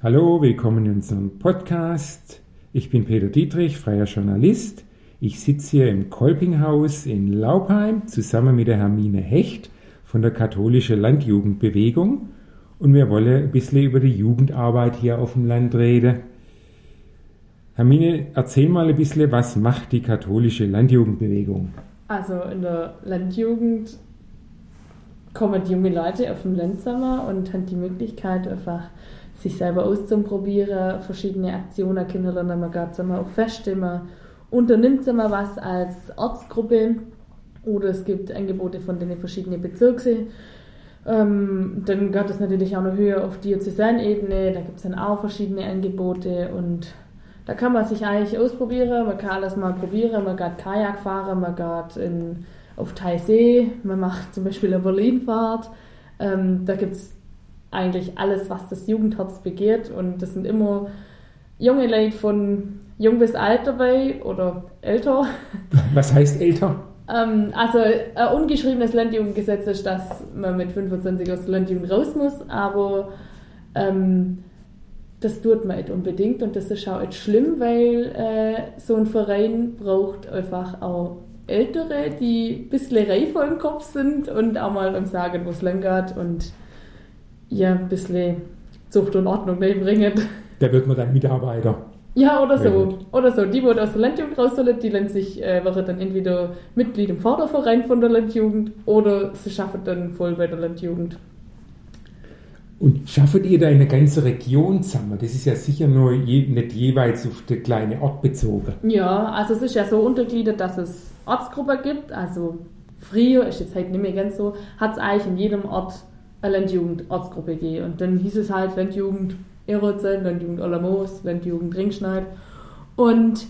Hallo, willkommen in unserem Podcast. Ich bin Peter Dietrich, freier Journalist. Ich sitze hier im Kolpinghaus in Laubheim zusammen mit der Hermine Hecht von der katholischen Landjugendbewegung und wir wollen ein bisschen über die Jugendarbeit hier auf dem Land reden. Hermine, erzähl mal ein bisschen, was macht die katholische Landjugendbewegung? Also in der Landjugend kommen die junge Leute auf dem Land zusammen und haben die Möglichkeit, einfach sich selber auszuprobieren, verschiedene Aktionen kennenlernen. Man geht zusammen auf Feste, man unternimmt zusammen was als Ortsgruppe oder es gibt Angebote von den verschiedenen Bezirken. Ähm, dann geht es natürlich auch noch höher auf Diözesanebene, da gibt es dann auch verschiedene Angebote und da kann man sich eigentlich ausprobieren, man kann alles mal probieren, man geht Kajak fahren, man geht in, auf Thaisee, man macht zum Beispiel eine Berlinfahrt. Ähm, da gibt es eigentlich alles, was das Jugendherz begehrt und das sind immer junge Leute von jung bis alt dabei oder älter. Was heißt älter? ähm, also ein ungeschriebenes Landjugendgesetz ist, dass man mit 25 aus der Landjugend raus muss, aber ähm, das tut man nicht unbedingt und das ist auch nicht schlimm, weil äh, so ein Verein braucht einfach auch Ältere, die ein bisschen reifer im Kopf sind und auch mal Sagen, wo es lang geht und ja, ein bisschen Zucht und Ordnung bringen. Da wird man dann Mitarbeiter. Ja, oder so. Oder so. Die, die aus der Landjugend raus sollen, die lernen sich, äh, wäre dann entweder Mitglied im Förderverein von der Landjugend oder sie schaffen dann voll bei der Landjugend. Und schaffet ihr da eine ganze Region zusammen? Das ist ja sicher nur je, nicht jeweils auf den kleinen Ort bezogen. Ja, also es ist ja so untergliedert, dass es Ortsgruppen gibt. Also früher, ist jetzt halt nicht mehr ganz so, hat es eigentlich in jedem Ort eine Landjugend-Ortsgruppe gegeben. Und dann hieß es halt Landjugend Erozen, Landjugend Olamos, Landjugend Ringschneid. Und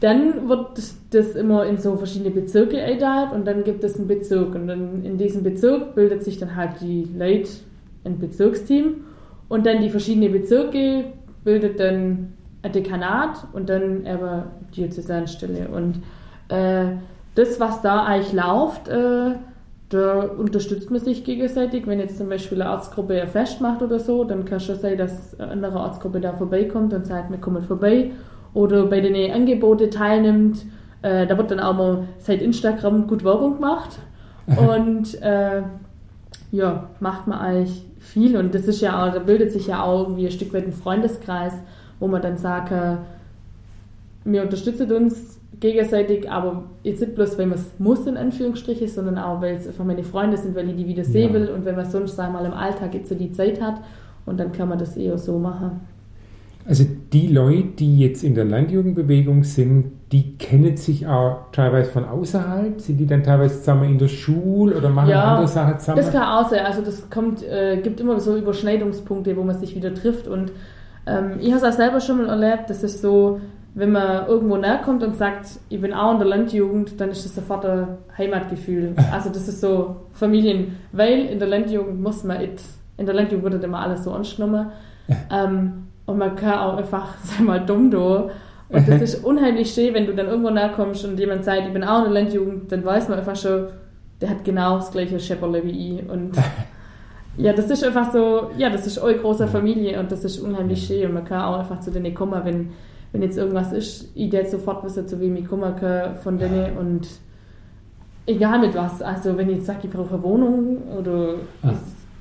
dann wird das immer in so verschiedene Bezirke eingeteilt und dann gibt es einen Bezirk. Und dann in diesem Bezirk bildet sich dann halt die Leute ein Bezirksteam und dann die verschiedenen Bezirke bildet dann ein Dekanat und dann aber Diözesanstelle. Und äh, das, was da eigentlich läuft, äh, da unterstützt man sich gegenseitig. Wenn jetzt zum Beispiel eine Arztgruppe ein Fest macht oder so, dann kann es schon sein, dass eine andere Arztgruppe da vorbeikommt und sagt, wir kommen vorbei. Oder bei den Angeboten teilnimmt. Äh, da wird dann auch mal seit Instagram gut Werbung gemacht. und äh, ja, macht man eigentlich viel und das ist ja auch, da bildet sich ja auch irgendwie ein Stück weit ein Freundeskreis, wo man dann sagt, äh, wir unterstützen uns gegenseitig, aber jetzt nicht bloß, weil man es muss, in Anführungsstrichen, sondern auch, weil es einfach meine Freunde sind, weil ich die wieder sehen ja. will und wenn man sonst einmal im Alltag jetzt so die Zeit hat und dann kann man das eher so machen. Also die Leute, die jetzt in der Landjugendbewegung sind, die kennen sich auch teilweise von außerhalb? Sind die dann teilweise zusammen in der Schule oder machen ja, andere Sachen zusammen? Das kann auch sein. Also das kommt, äh, gibt immer so Überschneidungspunkte, wo man sich wieder trifft. Und ähm, ich habe es auch selber schon mal erlebt, das ist so, wenn man irgendwo näher kommt und sagt, ich bin auch in der Landjugend, dann ist das sofort ein Heimatgefühl. Also das ist so Familien, weil in der Landjugend muss man it, in der Landjugend wird immer alles so angenommen. Ähm, und man kann auch einfach, sag mal, dumm da. Und das ist unheimlich schön, wenn du dann irgendwo näher kommst und jemand sagt, ich bin auch in der Landjugend, dann weiß man einfach schon, der hat genau das gleiche Schepperle wie ich. Und ja, das ist einfach so, ja, das ist eure große Familie und das ist unheimlich schön. Und man kann auch einfach zu denen kommen, wenn, wenn jetzt irgendwas ist, ich jetzt sofort wissen, zu wem ich kommen kann von denen und egal mit was. Also wenn ich jetzt sage, ich brauche eine Wohnung oder Ach,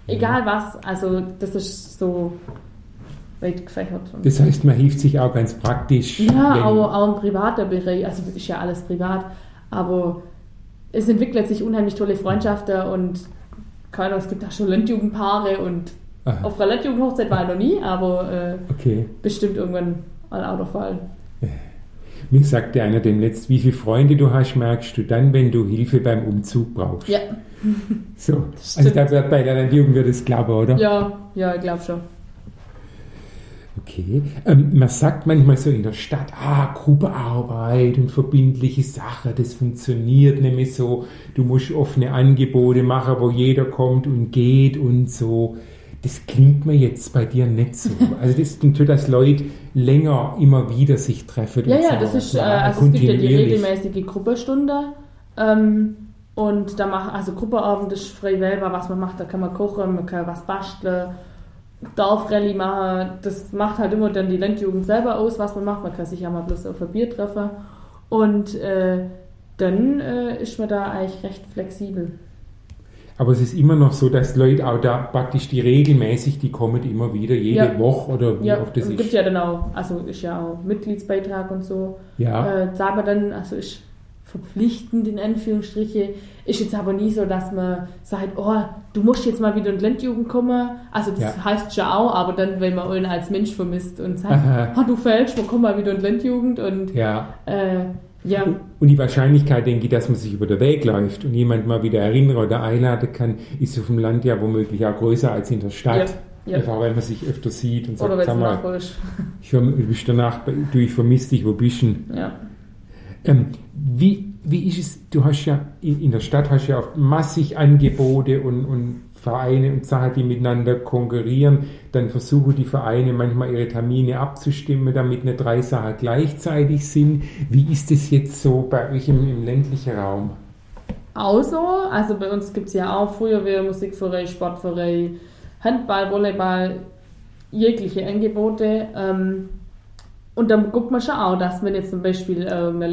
egal ja. was, also das ist so weit gefächert. Das heißt, man hilft sich auch ganz praktisch. Ja, auch, auch im privaten Bereich, also ist ja alles privat, aber es entwickelt sich unheimlich tolle Freundschaften und keine es gibt auch schon Landjugendpaare und Aha. auf einer Landjugendhochzeit war ich noch nie, aber äh, okay. bestimmt irgendwann mal auch der Fall. Mir sagte einer demnächst, wie viele Freunde du hast, merkst du dann, wenn du Hilfe beim Umzug brauchst. Ja. So, also da wird bei der Landjugend wird es klappen, oder? Ja, ja, ich glaube schon. Okay. Ähm, man sagt manchmal so in der Stadt, ah, Gruppearbeit und verbindliche Sache, das funktioniert nämlich so. Du musst offene Angebote machen, wo jeder kommt und geht und so. Das klingt mir jetzt bei dir nicht so. Also das ist natürlich, dass Leute länger immer wieder sich treffen. Ja, ja, das ist, äh, also es gibt ja die regelmäßige Gruppenstunde. Ähm, und da machen, also Gruppeabend ist frei wählbar, was man macht. Da kann man kochen, man kann was basteln Dorfrallye machen, das macht halt immer dann die Landjugend selber aus, was man macht. Man kann sich ja mal bloß auf ein Bier treffen. Und äh, dann äh, ist man da eigentlich recht flexibel. Aber es ist immer noch so, dass Leute auch da praktisch die regelmäßig, die kommen immer wieder, jede Ja. Woche oder wie Ja, oft das und ist. gibt ja dann auch, also ist ja auch Mitgliedsbeitrag und so. ja. Äh, sagen wir dann, also ist verpflichtend in Anführungsstriche, ist jetzt aber nie so, dass man sagt, oh, du musst jetzt mal wieder in die Landjugend kommen. Also das Ja. heißt schon auch, aber dann, wenn man ihn als Mensch vermisst und sagt, Aha. oh, du fällst, wir kommen mal wieder in die Landjugend und ja. äh, ja, Und die Wahrscheinlichkeit, denke ich, dass man sich über den Weg läuft und jemand mal wieder erinnern oder einladen kann, ist auf dem Land ja womöglich auch größer als in der Stadt. Ja, ja. Einfach weil man sich öfter sieht und sagt, sag mal, ich, du bist du, ich vermisse dich, wo bist du? Ja. Ähm, wie, wie ist es, du hast ja in, in der Stadt hast ja oft massig Angebote und, und Vereine und Sachen, die miteinander konkurrieren. Dann versuchen die Vereine manchmal ihre Termine abzustimmen, damit nicht drei Sachen gleichzeitig sind. Wie ist es jetzt so bei euch im, im ländlichen Raum? Auch so, also bei uns gibt es ja auch Feuerwehr, Musikverein, Sportverein, Handball, Volleyball, jegliche Angebote. Ähm, und dann guckt man schon auch, dass wenn jetzt zum Beispiel äh, eine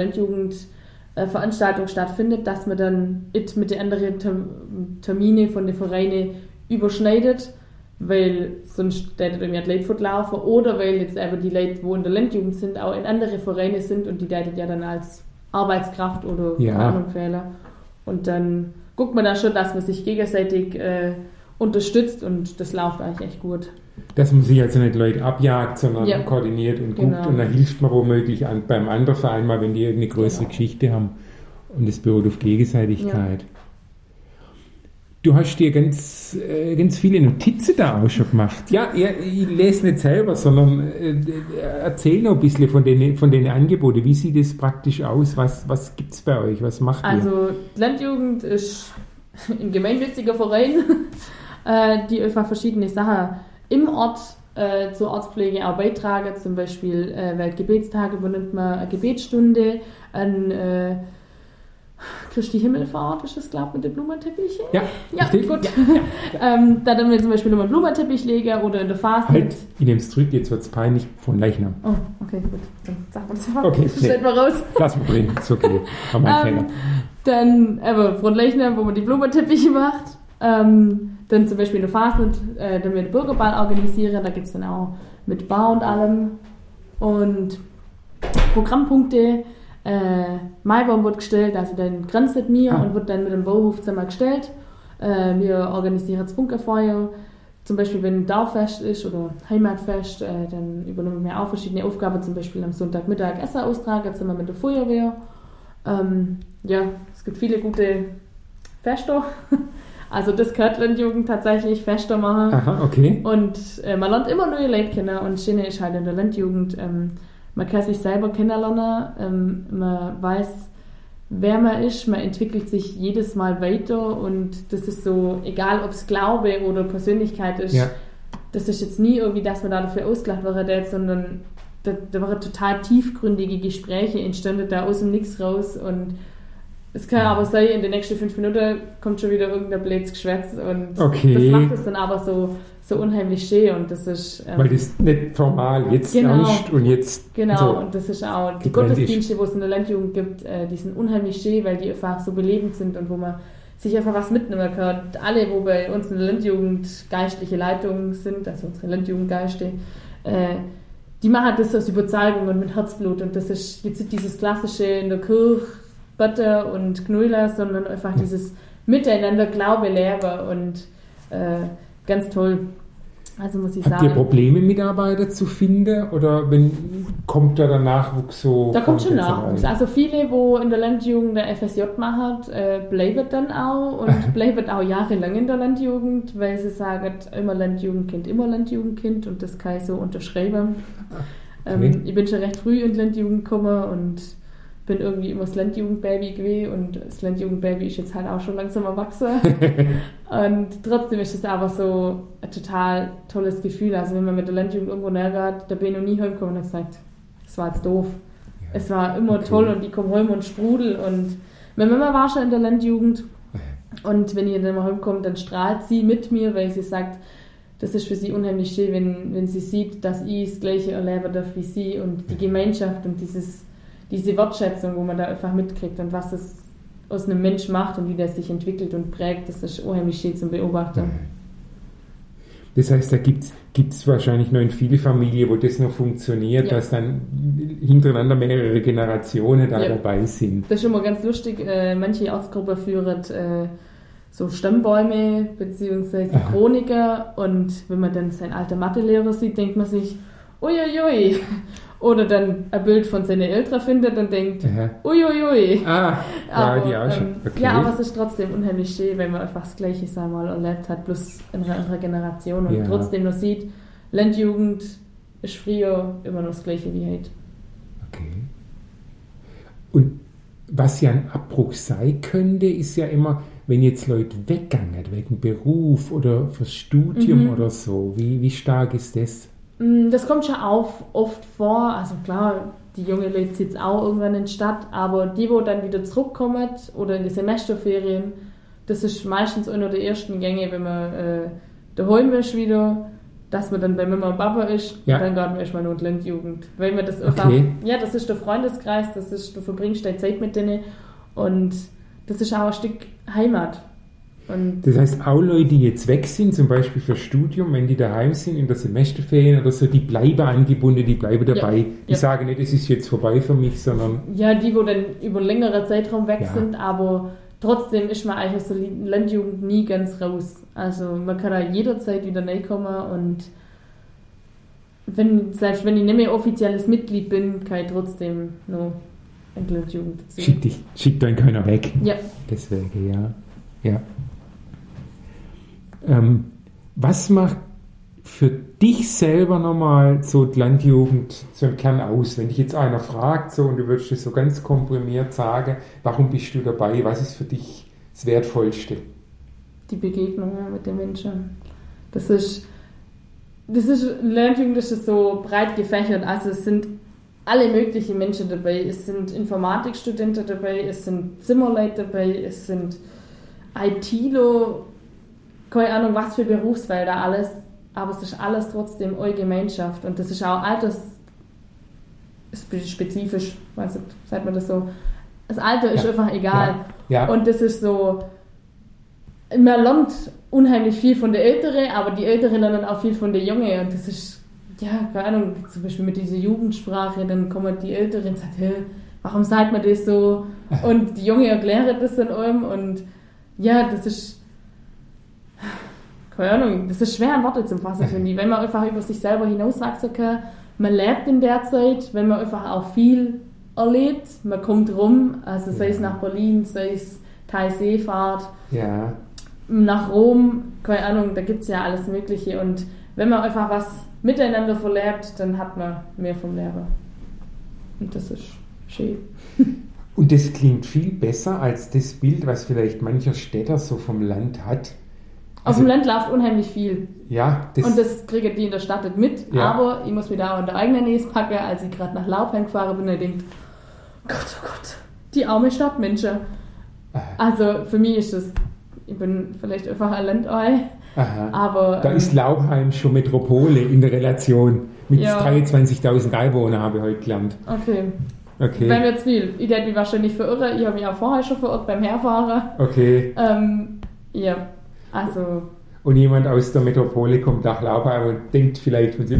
Landjugendveranstaltung stattfindet, dass man dann it mit den anderen Term- Termine von den Vereinen überschneidet, weil sonst hätte irgendwie Leute fortlaufen oder weil jetzt eben die Leute, wo in der Landjugend sind, auch in andere Vereine sind und die hätten ja dann als Arbeitskraft oder Ja. Ahnung Fehler. Und dann guckt man da schon, dass man sich gegenseitig äh, unterstützt und das läuft eigentlich echt gut. Dass man sich also nicht Leute abjagt, sondern Ja. koordiniert und Genau. guckt und dann hilft man womöglich an, beim anderen Verein mal, wenn die irgendeine größere Genau. Geschichte haben. Und es beruht auf Gegenseitigkeit. Du hast dir ganz, äh, ganz viele Notizen da auch schon gemacht. Ja, ja, ich lese nicht selber, sondern äh, äh, erzähl noch ein bisschen von den, von den Angeboten. Wie sieht es praktisch aus? Was, was gibt es bei euch? Was macht ihr? Also die Landjugend ist ein gemeinnütziger Verein, äh, die einfach verschiedene Sachen im Ort äh, zur Ortspflege auch beitragen. Zum Beispiel äh, Weltgebetstage übernimmt man eine Gebetsstunde, ein äh, Christi Himmelfahrt ist das, glaube ich, mit den Blumenteppichen. Ja, Ja, richtig? gut. Ja, Ähm, da dann wir zum Beispiel immer einen Blumenteppich legen oder in der Phase. Halt, ich nehme es zurück, jetzt wird es peinlich von Leichnam. Oh, okay, gut. Dann sagen wir das einfach. Okay, Das nee. schneiden wir raus. Lass mal drin, ist okay. War mein Ähm, Fehler. Dann aber Frontleichner, wo man die Blumenteppiche macht. Ähm, dann zum Beispiel eine Phase, äh, dann wir den Bürgerball organisieren. Da gibt es dann auch mit Bar und allem. Und Programmpunkte. Äh, Maibaum wird gestellt, also dann grenzt mir Ah. und wird dann mit dem Bauhof zusammen gestellt. Äh, wir organisieren das Bunkerfeuer. Zum Beispiel, wenn Dorffest ist oder Heimatfest, äh, dann übernehmen wir auch verschiedene Aufgaben. Zum Beispiel am Sonntagmittag Essen austragen, zusammen mit der Feuerwehr. Ähm, ja, es gibt viele gute Fester. Also das gehört Landjugend tatsächlich, Fester machen. Aha, okay. Und äh, man lernt immer neue Leute kennen und Schöne ist halt in der Landjugend, ähm, man kann sich selber kennenlernen, ähm, man weiß, wer man ist, man entwickelt sich jedes Mal weiter und das ist so, egal ob es Glaube oder Persönlichkeit ist, Ja. das ist jetzt nie irgendwie, dass man da dafür ausgelacht wäre, sondern da, da waren total tiefgründige Gespräche entstanden da aus dem Nix raus und es kann aber sein, in den nächsten fünf Minuten kommt schon wieder irgendein blödes Geschwätz und Okay. das macht es dann aber so, so unheimlich schön und das ist ähm, Weil das nicht formal, jetzt Genau. ernst und jetzt genau so. und das ist auch die. Gottesdienste, wo es in der Landjugend gibt, äh, die sind unheimlich schön, weil die einfach so belebend sind und wo man sich einfach was mitnehmen kann. Und alle, wo bei uns in der Landjugend geistliche Leitungen sind, also unsere Landjugendgeiste, äh, die machen das aus Überzeugung und mit Herzblut und das ist jetzt dieses klassische in der Kirche Butter und Knuller, sondern einfach Ja. dieses Miteinander Glaube lehre und äh, ganz toll. Also muss ich Habt ihr sagen. Probleme, Mitarbeiter zu finden? Oder wenn, kommt da der Nachwuchs so? Da kommt schon Nachwuchs. Also viele, wo in der Landjugend der FSJ machen, äh, bleiben dann auch und bleiben auch jahrelang in der Landjugend, weil sie sagen, immer Landjugendkind, immer Landjugendkind und das kann ich so unterschreiben. Ähm, Okay. ich bin schon recht früh in die Landjugend gekommen und bin irgendwie immer das Landjugendbaby gewesen und das Landjugendbaby ist jetzt halt auch schon langsam erwachsen. und trotzdem ist es aber so ein total tolles Gefühl. Also wenn man mit der Landjugend irgendwo näher geht, da bin ich noch nie heimgekommen und habe gesagt, das war jetzt doof. Es war immer Okay. toll und die kommen heim und sprudel und meine Mama war schon in der Landjugend und wenn ihr dann mal heimkommt, dann strahlt sie mit mir, weil sie sagt, das ist für sie unheimlich schön, wenn, wenn sie sieht, dass ich das Gleiche erleben darf wie sie und die Gemeinschaft und dieses, diese Wertschätzung, wo man da einfach mitkriegt und was es aus einem Mensch macht und wie der sich entwickelt und prägt, das ist unheimlich schön zum Beobachten. Das heißt, da gibt es wahrscheinlich noch in viele Familien, wo das noch funktioniert, ja. dass dann hintereinander mehrere Generationen da ja. dabei sind. Das ist immer ganz lustig. Äh, manche Ortsgruppen führen äh, so Stammbäume bzw. Chroniker und wenn man dann seinen alten Mathelehrer sieht, denkt man sich, uiuiui. Oder dann ein Bild von seinen Eltern findet und denkt, uiuiui. Ah, aber, die auch schon. Ähm, okay. Ja, aber es ist trotzdem unheimlich schön, wenn man einfach das Gleiche einmal erlebt hat, plus in einer anderen Generation und ja. trotzdem noch sieht, Landjugend ist früher immer noch das Gleiche wie heute. Okay. Und was ja ein Abbruch sein könnte, ist ja immer, wenn jetzt Leute weggangen wegen Beruf oder fürs Studium mhm. oder so. Wie, wie stark ist das? Mm, das kommt schon auch oft vor. Also klar, die junge Leute sitzen auch irgendwann in der Stadt, aber die, wo dann wieder zurückkommen oder in die Semesterferien, das ist meistens einer der ersten Gänge, wenn man äh, daheim ist wieder, dass man dann bei Mama und Papa ist, ja. dann geht man erstmal in die Landjugend. Weil man das einfach, okay. ja, das ist der Freundeskreis, das ist, du verbringst deine Zeit mit denen und das ist auch ein Stück Heimat. Und das heißt, auch Leute, die jetzt weg sind, zum Beispiel für Studium, wenn die daheim sind in der Semesterferien oder so, die bleiben angebunden, die bleiben dabei. Ja, die ja. sagen nicht, es ist jetzt vorbei für mich, sondern. Ja, die, wo dann über längere Zeitraum weg ja. sind, aber trotzdem ist man eigentlich aus der Landjugend nie ganz raus. Also man kann da jederzeit wieder reinkommen und wenn, selbst wenn ich nicht mehr offizielles Mitglied bin, kann ich trotzdem noch in die Landjugend ziehen. Schickt, dich, schickt dann keiner weg. Ja. Deswegen, ja. Ja. Ähm, was macht für dich selber nochmal so die Landjugend so im Kern aus? Wenn dich jetzt einer fragt so und du würdest das so ganz komprimiert sagen, warum bist du dabei? Was ist für dich das Wertvollste? Die Begegnung mit den Menschen. Das ist, das ist, Landjugend ist so breit gefächert. Also es sind alle möglichen Menschen dabei. Es sind Informatikstudenten dabei, es sind Zimmerleute dabei, es sind ITler, keine Ahnung, was für Berufsfelder alles, aber es ist alles trotzdem eure Gemeinschaft und das ist auch altersspezifisch, weiß nicht, sagt man das so. Das Alter ist ja. einfach egal. Ja. Ja. Und das ist so, man lernt unheimlich viel von der Älteren, aber die Älteren lernen auch viel von der Jungen und das ist, ja, keine Ahnung, zum Beispiel mit dieser Jugendsprache, dann kommen die Älteren und sagen, hey, warum sagt man das so? Und die Junge erklärt das dann allem und ja, das ist keine Ahnung, das ist schwer in Worte zu fassen, finde ich. Wenn man einfach über sich selber hinauswachsen kann, man lebt in der Zeit, wenn man einfach auch viel erlebt, man kommt rum, also sei es nach Berlin, sei es Thalseefahrt, ja. nach Rom, keine Ahnung, da gibt es ja alles Mögliche und wenn man einfach was miteinander verlebt, dann hat man mehr vom Leben. Und das ist schön. Und das klingt viel besser als das Bild, was vielleicht mancher Städter so vom Land hat. Auf dem Land läuft unheimlich viel. Ja, das Und das kriege die in der Stadt nicht mit. Ja. Aber ich muss mir da unter eigener Nähe packen, als ich gerade nach Laubheim gefahren bin und denkt, Gott, oh Gott, die arme Stadtmenschen. Also für mich ist das, ich bin vielleicht einfach ein Landei. Aha. Aber, da ähm, ist Laubheim schon Metropole in der Relation. Mit ja. 23.000 Einwohnern habe ich heute gelernt. Okay. Okay. Wäre mir zu viel. Ich hätte mich wahrscheinlich verirrt. Ich habe mich auch vorher schon verirrt beim Herfahren. Okay. Ähm, ja. Also. Und jemand aus der Metropole kommt nach Laubheim und denkt vielleicht, das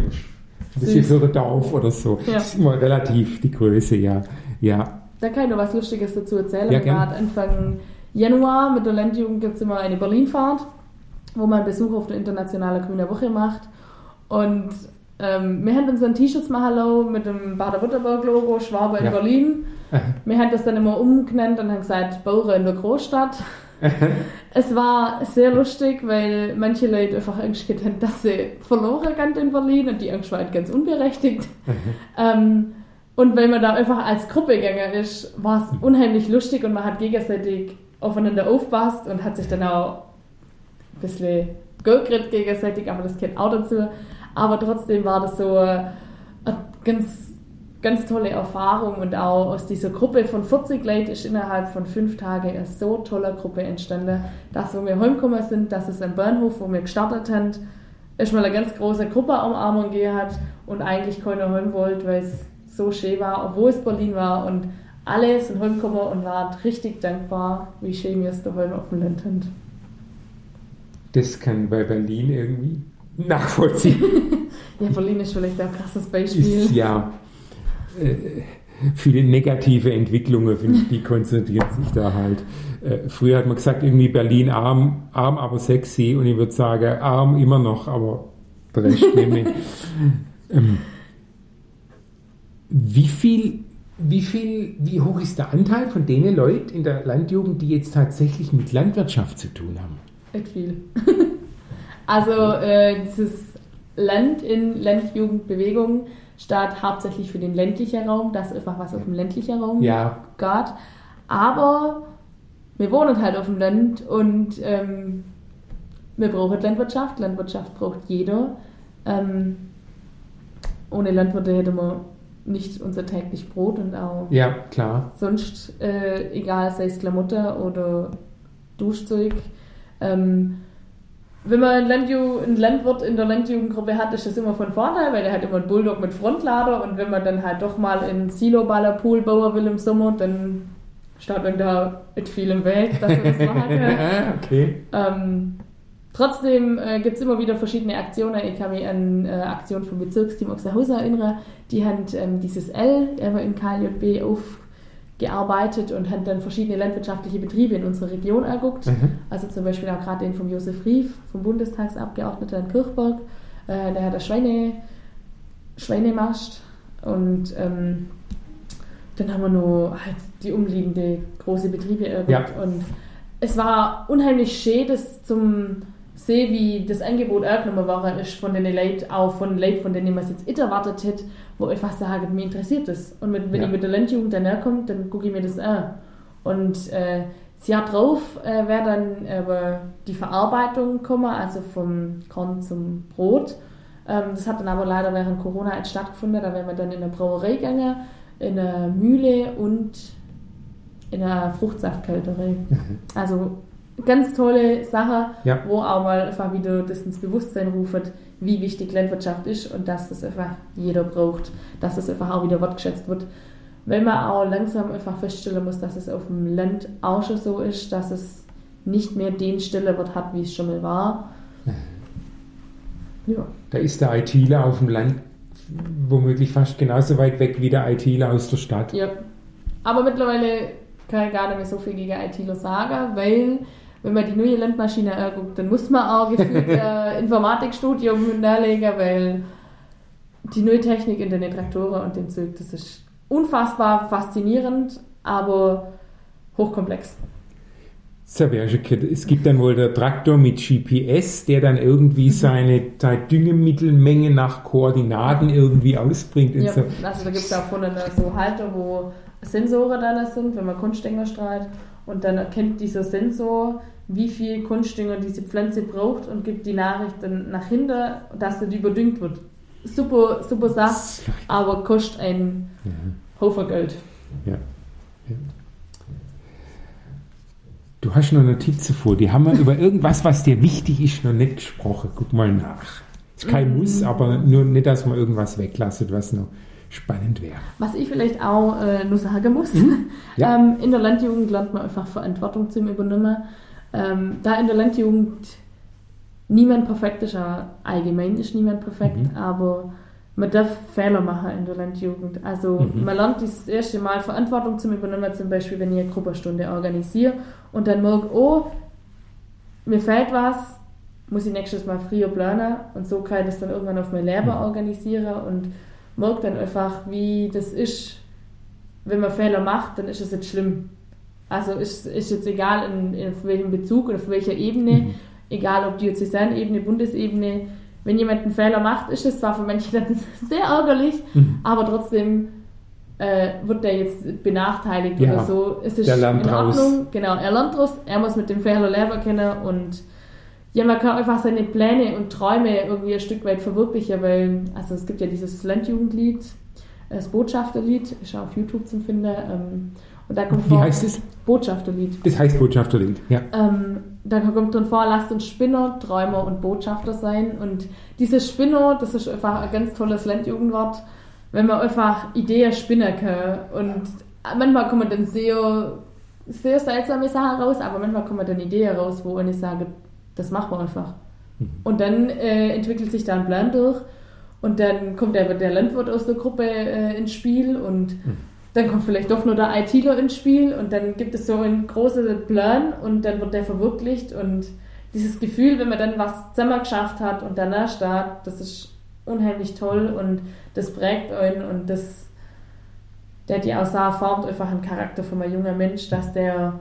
ist für ein Dorf oder so. Ja. Das ist immer relativ die Größe, ja. ja. Da kann ich noch was Lustiges dazu erzählen. Ja, Gerade Anfang Januar mit der Landjugend gibt es immer eine Berlinfahrt, wo man Besuch auf der Internationalen Grüne Woche macht. Und ähm, wir haben uns ein T-Shirts machen mit dem Baden-Württemberg-Logo, Schwabe in ja. Berlin. wir haben das dann immer umgenannt und haben gesagt, Bauer in der Großstadt. es war sehr lustig, weil manche Leute einfach Angst hatten, dass sie verloren gehen in Berlin und die Angst war halt ganz unberechtigt. ähm, und weil man da einfach als Gruppe gegangen ist, war es unheimlich lustig und man hat gegenseitig aufeinander aufpasst und hat sich dann auch ein bisschen gekriegt gegenseitig, aber das gehört auch dazu. Aber trotzdem war das so eine ganz ganz tolle Erfahrung und auch aus dieser Gruppe von 40 Leuten ist innerhalb von fünf Tagen eine so tolle Gruppe entstanden, dass wo wir heimgekommen sind, dass es am Bahnhof, wo wir gestartet haben, erstmal eine ganz große Gruppe Umarmung gegeben hat und eigentlich keiner hören wollte, weil es so schön war, obwohl es Berlin war und alle sind heimgekommen und waren richtig dankbar, wie schön wir es daheim auf dem Land haben. Das kann bei Berlin irgendwie nachvollziehen. ja, Berlin ist vielleicht ein krasses Beispiel. Ist, ja. Äh, viele negative Entwicklungen, finde ich, die konzentrieren sich da halt. Äh, früher hat man gesagt, irgendwie Berlin arm, arm, aber sexy. Und ich würde sagen, arm immer noch, aber recht nämlich. ähm, wie viel, wie viel, wie hoch ist der Anteil von denen Leuten in der Landjugend, die jetzt tatsächlich mit Landwirtschaft zu tun haben? Nicht viel. also äh, dieses Land in Landjugendbewegung statt hauptsächlich für den ländlichen Raum, das ist einfach was auf dem ländlichen Raum ja. geht. Aber wir wohnen halt auf dem Land und ähm, wir brauchen Landwirtschaft. Landwirtschaft braucht jeder. Ähm, ohne Landwirte hätte man nicht unser täglich Brot und auch ja, klar. sonst, äh, egal, sei es Klamotten oder Duschzeug. Ähm, wenn man einen, Landju einen Landwirt in der Landjugendgruppe hat, ist das immer von Vorteil, weil der hat immer einen Bulldog mit Frontlader und wenn man dann halt doch mal einen Silo-Baller-Pool bauen will im Sommer, dann steht man da mit viel im Weg, dass man das machen kann. okay. Ähm, trotzdem äh, gibt es immer wieder verschiedene Aktionen. Ich kann mich an äh, Aktionen vom Bezirksteam Oxerhausen erinnern. Die haben ähm, dieses L, der war in KLJB auf gearbeitet und hat dann verschiedene landwirtschaftliche Betriebe in unserer Region angeguckt. Mhm. Also zum Beispiel auch gerade den von Josef Rief, vom Bundestagsabgeordneten in Kirchberg. Äh, der hat eine Schweine, Schweinemast und ähm, dann haben wir noch halt die umliegende große Betriebe angeguckt. Ja. Und es war unheimlich schön, das zum sehen, wie das Angebot angenommen worden ist von den Leuten, auch von Leuten, von denen man es jetzt erwartet hätte wo ich fast sage, mir interessiert das. Und mit, wenn ja. ich mit der Landjugend dann kommt, dann gucke ich mir das an. Und äh, das Jahr drauf äh, wäre dann äh, die Verarbeitung kommen, also vom Korn zum Brot. Ähm, das hat dann aber leider während Corona nicht stattgefunden. Da wären wir dann in der Brauerei gegangen, in der Mühle und in der Fruchtsaftkälterei. Mhm. Also ganz tolle Sache, ja. wo auch mal einfach wieder das ins Bewusstsein ruft, wie wichtig Landwirtschaft ist und dass das einfach jeder braucht, dass das einfach auch wieder wertgeschätzt wird. Wenn man auch langsam einfach feststellen muss, dass es auf dem Land auch schon so ist, dass es nicht mehr den Stellenwert hat, wie es schon mal war. Ja. Da ist der ITler auf dem Land womöglich fast genauso weit weg wie der ITler aus der Stadt. Ja. Aber mittlerweile kann ich gar nicht mehr so viel gegen ITler sagen, weil wenn man die neue Landmaschine anguckt, dann muss man auch gefühlt ein Informatikstudium nachlegen, weil die neue Technik in den Traktoren und dem Zeug, das ist unfassbar faszinierend, aber hochkomplex. Es gibt dann wohl der Traktor mit GPS, der dann irgendwie mhm. seine, Düngemittelmenge nach Koordinaten irgendwie ausbringt. Ja, so. also da gibt es auch von so Halter, wo Sensoren da sind, wenn man Kunststänger strahlt und dann erkennt dieser Sensor, wie viel Kunstdünger diese Pflanze braucht und gibt die Nachricht dann nach hinten, dass sie überdüngt wird. Super, super Sache, aber kostet ein ja. Haufen Geld. Ja. ja. Du hast noch Notizen vor, die haben wir über irgendwas, was dir wichtig ist, noch nicht gesprochen. Guck mal nach. Ist kein mm. Muss, aber nur nicht, dass man irgendwas weglasset, was noch spannend wäre. Was ich vielleicht auch äh, nur sagen muss, mhm. ja. ähm, in der Landjugend lernt man einfach Verantwortung zu übernehmen. Ähm, da in der Landjugend niemand perfekt ist, allgemein ist niemand perfekt, mhm. aber man darf Fehler machen in der Landjugend. Also mhm. man lernt das erste Mal Verantwortung zu übernehmen, zum Beispiel wenn ich eine Gruppenstunde organisiere und dann merke, oh, mir fehlt was, muss ich nächstes Mal früher planen und so kann ich das dann irgendwann auf mein Leben mhm. organisieren und merkt dann einfach, wie das ist, wenn man Fehler macht, dann ist es nicht schlimm. Also ist, ist jetzt egal, in, in welchem Bezug oder auf welcher Ebene, mhm. egal ob Diözesanebene, Bundesebene, wenn jemand einen Fehler macht, ist es zwar für manche dann sehr ärgerlich, mhm. aber trotzdem äh, wird der jetzt benachteiligt ja, oder so. Es ist in Ordnung, raus. genau, er lernt daraus, er muss mit dem Fehler lernen können und ja, man kann einfach seine Pläne und Träume irgendwie ein Stück weit verwirklichen, weil, also es gibt ja dieses Landjugendlied, das Botschafterlied, ist auch auf YouTube zu finden. Ähm, Und da kommt Wie vor heißt es? Botschafterlied. Das heißt Botschafterlied, ja. Ähm, da kommt dann vor, lasst uns Spinner, Träumer und Botschafter sein. Und dieses Spinner, das ist einfach ein ganz tolles Landjugendwort, wenn man einfach Ideen spinnen kann. Und manchmal kommen dann sehr, sehr seltsame Sachen raus, aber manchmal kommen dann Ideen raus, wo ich sage, das machen wir einfach. Mhm. Und dann äh, entwickelt sich da ein Plan durch. Und dann kommt der, der Landwirt aus der Gruppe äh, ins Spiel und Mhm. dann kommt vielleicht doch nur der ITler ins Spiel und dann gibt es so einen großen Plan und dann wird der verwirklicht und dieses Gefühl, wenn man dann was zusammen geschafft hat und danach steht, das ist unheimlich toll und das prägt einen und das, der die Aussage formt einfach einen Charakter von einem jungen Mensch, dass der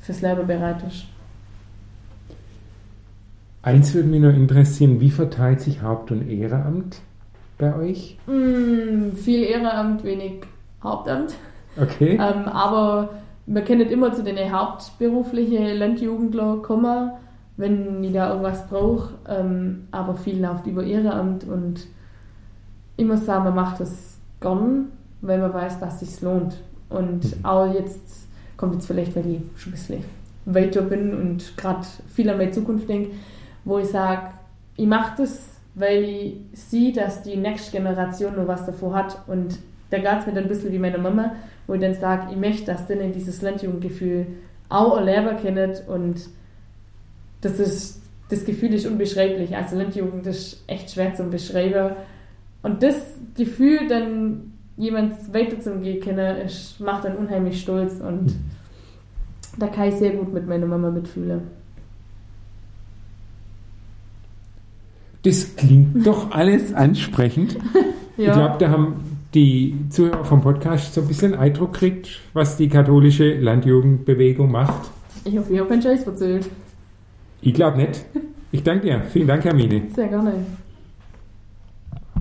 fürs Leben bereit ist. Eins würde mich noch interessieren, wie verteilt sich Haupt- und Ehrenamt bei euch? Mm, viel Ehrenamt, wenig Hauptamt. Okay. Ähm, aber wir können nicht immer zu den hauptberuflichen Landjugendler kommen, wenn ich da irgendwas brauche. Ähm, aber viel läuft über Ehrenamt und ich muss sagen, man macht das gern, weil man weiß, dass es sich lohnt. Und Mhm. auch jetzt kommt jetzt vielleicht, weil ich schon ein bisschen weiter bin und gerade viel an meine Zukunft denke, wo ich sage, ich mache das, weil ich sehe, dass die nächste Generation noch was davor hat. Und da geht es mir dann ein bisschen wie meine Mama, wo ich dann sage, ich möchte, dass denen dieses Landjugendgefühl auch erleben können. Und das ist, das Gefühl ist unbeschreiblich. Also Landjugend ist echt schwer zu beschreiben. Und das Gefühl, dann jemand weiter zu gehen können, ist, macht dann unheimlich stolz. Und da kann ich sehr gut mit meiner Mama mitfühlen. Das klingt doch alles ansprechend. Ich glaube, da haben die Zuhörer vom Podcast so ein bisschen Eindruck gekriegt, was die katholische Landjugendbewegung macht. ich hoffe, ich habe keinen Scheiß erzählt. Ich glaube nicht. Ich danke dir. Vielen Dank, Hermine. Sehr gerne.